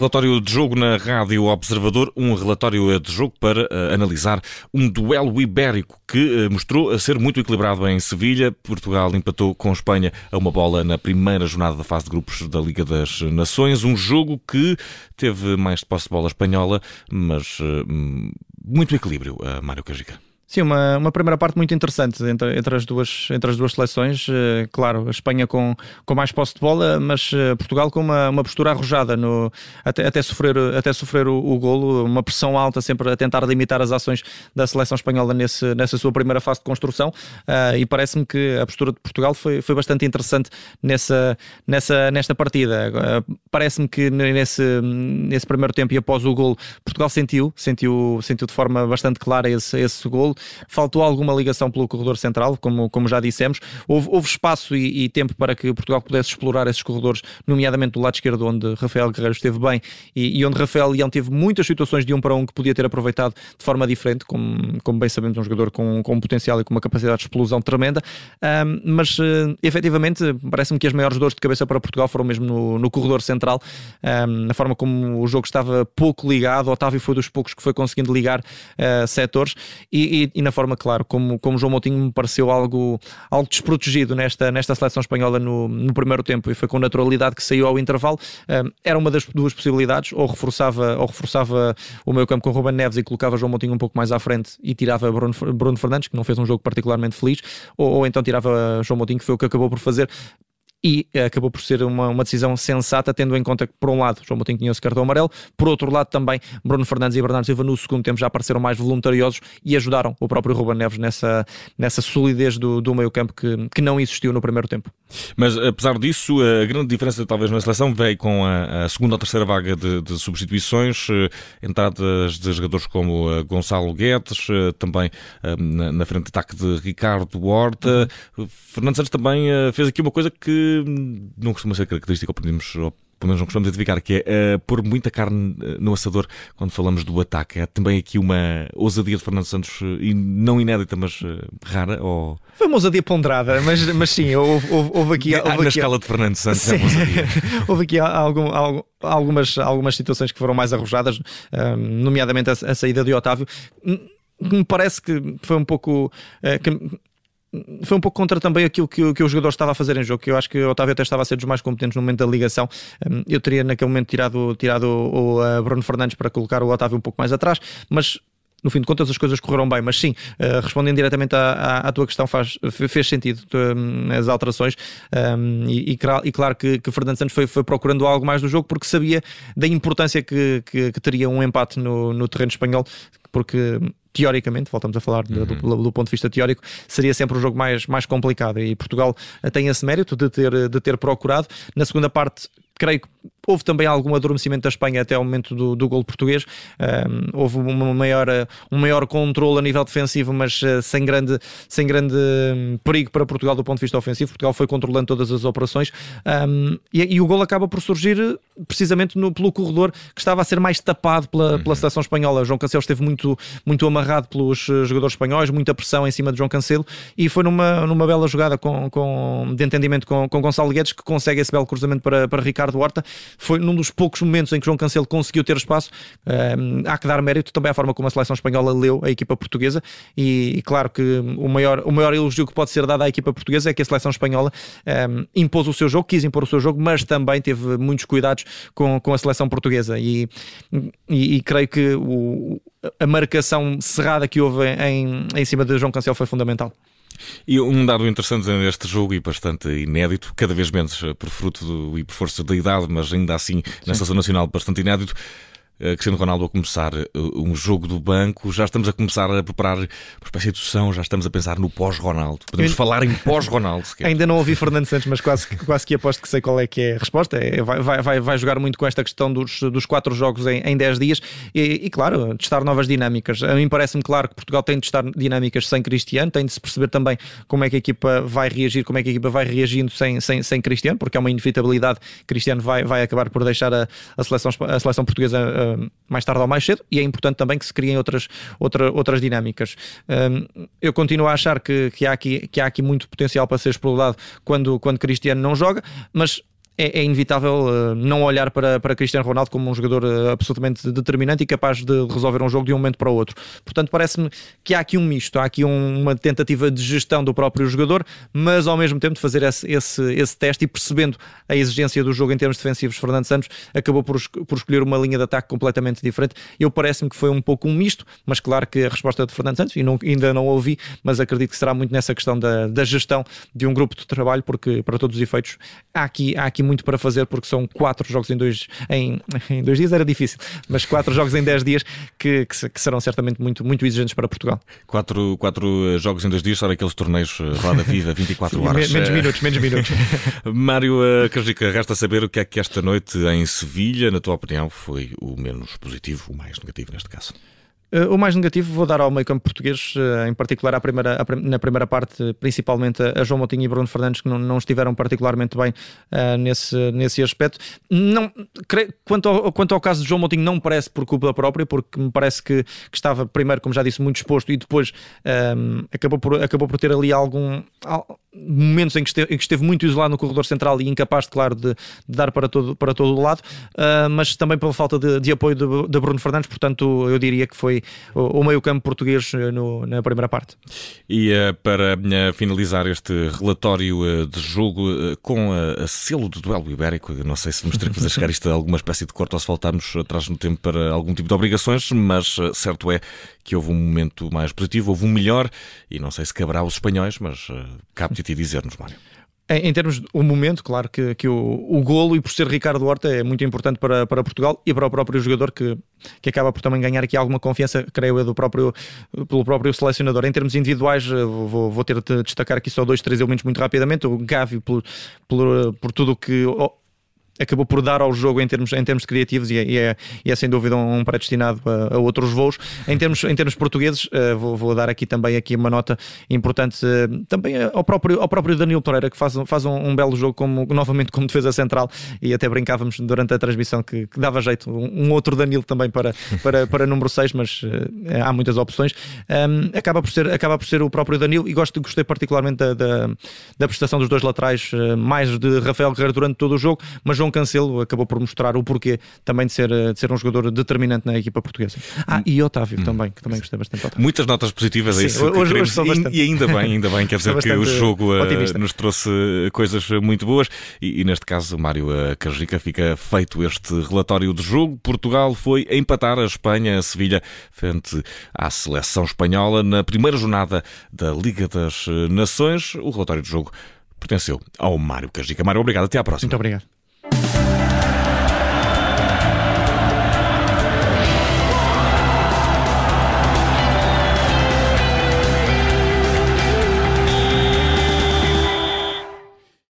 Relatório de jogo na Rádio Observador, um relatório de jogo para uh, analisar um duelo ibérico que uh, mostrou a ser muito equilibrado em Sevilha. Portugal empatou com Espanha a uma bola na primeira jornada da fase de grupos da Liga das Nações. Um jogo que teve mais de posse de bola espanhola, mas uh, muito equilíbrio, Mário Cajica. Sim, uma, uma primeira parte muito interessante entre, entre, as, duas, entre as duas seleções. Uh, claro, a Espanha com, com mais posse de bola, mas uh, Portugal com uma, uma postura arrojada no, até, até sofrer, até sofrer o, o, golo, uma pressão alta sempre a tentar limitar as ações da seleção espanhola nesse, nessa sua primeira fase de construção. Uh, e parece-me que a postura de Portugal foi, foi bastante interessante nessa, nessa, nesta partida. parece-me que nesse, nesse primeiro tempo e após o golo, Portugal sentiu, sentiu, sentiu de forma bastante clara esse, esse golo faltou alguma ligação pelo corredor central, como, como já dissemos. Houve, houve espaço e, e, tempo para que Portugal pudesse explorar esses corredores, nomeadamente do lado esquerdo, onde Rafael Guerreiro esteve bem e, e onde Rafael Leão teve muitas situações de um para um que podia ter aproveitado de forma diferente, como, como bem sabemos, um jogador com, com um potencial e com uma capacidade de explosão tremenda. Um, mas uh, efetivamente, parece-me que as maiores dores de cabeça para Portugal foram mesmo no, no corredor central, um, na forma como o jogo estava pouco ligado. Otávio foi dos poucos que foi conseguindo ligar uh, setores e, e, na forma, claro, como, como João Moutinho me pareceu algo, algo desprotegido nesta, nesta seleção espanhola no, no primeiro tempo e foi com naturalidade que saiu ao intervalo. Um, era uma das duas possibilidades, ou reforçava, ou reforçava o meio campo com Ruben Neves e colocava João Moutinho um pouco mais à frente e tirava Bruno, Bruno Fernandes, que não fez um jogo particularmente feliz, ou, ou então tirava João Moutinho, que foi o que acabou por fazer e eh, acabou por ser uma, uma decisão sensata, tendo em conta que, por um lado, João Moutinho tinha esse cartão amarelo, por outro lado, também Bruno Fernandes e Bernardo Silva no segundo tempo já apareceram mais voluntariosos e ajudaram o próprio Ruben Neves nessa, nessa solidez do, do meio-campo que, que não existiu no primeiro tempo. Mas, apesar disso, a grande diferença, talvez, na seleção veio com a, a segunda ou terceira vaga de, de, substituições, eh, entradas de jogadores como eh, Gonçalo Guedes, também na, na frente de ataque de Ricardo Horta. Uhum. Fernando Santos também fez aqui uma coisa que não costuma ser característica, ou podemos, ou pelo menos não costumamos identificar, que é uh, pôr muita carne eh, no assador quando falamos do ataque. É também aqui uma ousadia de Fernando Santos, e não inédita, mas uh, rara? Ou... Foi uma ousadia ponderada, mas, mas sim, houve, houve, houve aqui. Houve ah, na escala de Fernando Santos, sim. é uma ousadia. houve aqui algum, algum, algumas, algumas situações que foram mais arrojadas, nomeadamente a, a, saída de Otávio. Me parece que foi um pouco. que foi um pouco contra também aquilo que, que o jogador estava a fazer em jogo, que eu acho que o Otávio até estava a ser dos mais competentes no momento da ligação. Hum, eu teria naquele momento tirado, tirado o, o Bruno Fernandes para colocar o Otávio um pouco mais atrás, mas no fim de contas as coisas correram bem, mas sim, uh, respondendo diretamente à, à, à, tua questão, faz, fez sentido um, as alterações um, e, e, e, claro que, que Fernando Santos foi, foi, procurando algo mais do jogo porque sabia da importância que, que, que teria um empate no, no terreno espanhol, porque teoricamente, voltamos a falar uhum. do, do, do, ponto de vista teórico, seria sempre o jogo mais, mais complicado. E Portugal tem esse mérito de ter, de ter procurado. Na segunda parte, creio que houve também algum adormecimento da Espanha até ao momento do, do gol português. Um, houve uma maior, um maior controle a nível defensivo, mas uh, sem grande, sem grande um, perigo para Portugal do ponto de vista ofensivo. Portugal foi controlando todas as operações um, e, e, o gol acaba por surgir precisamente no, pelo corredor que estava a ser mais tapado pela, uhum. pela seleção espanhola. João Cancelo esteve muito, muito amarrado pelos eh, jogadores espanhóis, muita pressão em cima de João Cancelo e foi numa, numa bela jogada com, com, de entendimento com, com Gonçalo Guedes que consegue esse belo cruzamento para, para Ricardo Horta foi num dos poucos momentos em que João Cancelo conseguiu ter espaço. Um, há que dar mérito também à forma como a seleção espanhola leu a equipa portuguesa e, e, claro que o maior, o maior elogio que pode ser dado à equipa portuguesa é que a seleção espanhola um, impôs o seu jogo, quis impor o seu jogo, mas também teve muitos cuidados com, com a seleção portuguesa e, e, e creio que o, a marcação cerrada que houve em, em cima de João Cancelo foi fundamental. E um dado interessante neste jogo e bastante inédito, cada vez menos por fruto do, e por força da idade, mas ainda assim na seleção nacional bastante inédito, eh, Cristiano Ronaldo a começar eh, um jogo do banco, já estamos a começar a preparar uma espécie de sucessão, já estamos a pensar no pós-Ronaldo. Podemos Eu... falar em pós-Ronaldo. Ainda não ouvi Fernando Santos, mas quase, quase que aposto que sei qual é que é a resposta. É, vai, vai, vai jogar muito com esta questão dos, dos quatro jogos em, em 10 dias e, e, claro, testar novas dinâmicas. A mim parece-me claro que Portugal tem de testar dinâmicas sem Cristiano, tem de se perceber também como é que a equipa vai reagir, como é que a equipa vai reagindo sem, sem, sem Cristiano, porque é uma inevitabilidade. Cristiano vai, vai acabar por deixar a, a, seleção, a seleção portuguesa mais tarde ou mais cedo, e é importante também que se criem outras, outra, outras dinâmicas. Um, eu continuo a achar que, que, há aqui, que há aqui muito potencial para ser explorado quando, quando Cristiano não joga, mas é, é, inevitável uh, não olhar para, para Cristiano Ronaldo como um jogador uh, absolutamente determinante e capaz de resolver um jogo de um momento para o outro. Portanto, parece-me que há aqui um misto, há aqui um, uma tentativa de gestão do próprio jogador, mas ao mesmo tempo de fazer esse, esse, esse teste e percebendo a exigência do jogo em termos defensivos, Fernando Santos acabou por, por escolher uma linha de ataque completamente diferente. Eu parece-me que foi um pouco um misto, mas claro que a resposta de Fernando Santos, e não, ainda não ouvi, mas acredito que será muito nessa questão da, da gestão de um grupo de trabalho, porque para todos os efeitos há aqui, há aqui muito para fazer porque são quatro jogos em dois, em, em dois dias, era difícil, mas quatro jogos em dez dias que, que, que, serão certamente muito, muito exigentes para Portugal. Quatro, quatro jogos em dois dias, são aqueles torneios eh, Roda Viva, 24 horas. menos minutos, menos minutos. Mário Cajica, eh, resta saber o que é que esta noite em Sevilha, na tua opinião, foi o menos positivo, o mais negativo neste caso? Uh, o mais negativo vou dar ao meio campo português, uh, em particular à primeira, à, na primeira parte, principalmente a, João Moutinho e Bruno Fernandes, que não, não estiveram particularmente bem uh, nesse, nesse aspecto. Não, quanto, ao, quanto ao caso de João Moutinho, não me parece por culpa própria, porque me parece que, que estava, primeiro, como já disse, muito exposto e depois um, acabou, por, acabou por ter ali algum. Momentos em que, esteve, em que esteve muito isolado no corredor central e incapaz, claro, de, de dar para todo, para todo o lado, mas também pela falta de, de apoio de, de Bruno Fernandes, portanto, eu diria que foi o, meio-campo português eh, no, na primeira parte. E uh, para uh, finalizar este relatório uh, de jogo com a selo do duelo ibérico, não sei se vamos ter que fazer chegar isto a alguma espécie de corte ou se voltarmos atrás no tempo para algum tipo de obrigações, mas certo é que houve um momento mais positivo, houve um melhor, e não sei se caberá aos espanhóis, mas cabe-te dizer-nos, Mário. Em, em, termos do momento, claro que, que o, o golo e por ser Ricardo Horta é muito importante para, para Portugal e para o próprio jogador que, que acaba por também ganhar aqui alguma confiança, creio eu, do próprio, pelo próprio selecionador. Em termos individuais, eh, vou, vou ter de destacar aqui só dois, três elementos muito rapidamente. O Gavi, por, por, por tudo o que acabou por dar ao jogo em termos, em termos criativos e é, e é, e é sem dúvida um predestinado a, a, outros voos. Em termos, em termos portugueses, uh, vou, vou, dar aqui também aqui uma nota importante uh, também ao próprio, ao próprio Danilo Pereira, que faz, faz um, um, belo jogo como, novamente como defesa central e até brincávamos durante a transmissão que, que dava jeito um, um, outro Danilo também para, para, para número 6, mas uh, há muitas opções. Um, acaba, por ser, acaba por ser o próprio Danilo e gosto, gostei particularmente da, da, da prestação dos dois laterais, mais de Rafael Guerreiro durante todo o jogo, mas João Cancelo acabou por mostrar o porquê também de ser, de ser um jogador determinante na equipa portuguesa. Ah, e Otávio hum. também, que também gostei bastante. Otávio. Muitas notas positivas a isso. Hoje, hoje bastante... E ainda bem, ainda bem, quer dizer que o jogo uh, nos trouxe coisas muito boas e, e neste caso, Mário Carjica, fica feito este relatório de jogo. Portugal foi empatar a Espanha, a Sevilha, frente à seleção espanhola na primeira jornada da Liga das Nações. O relatório de jogo pertenceu ao Mário Cajica. Mário, obrigado. Até à próxima. Muito obrigado.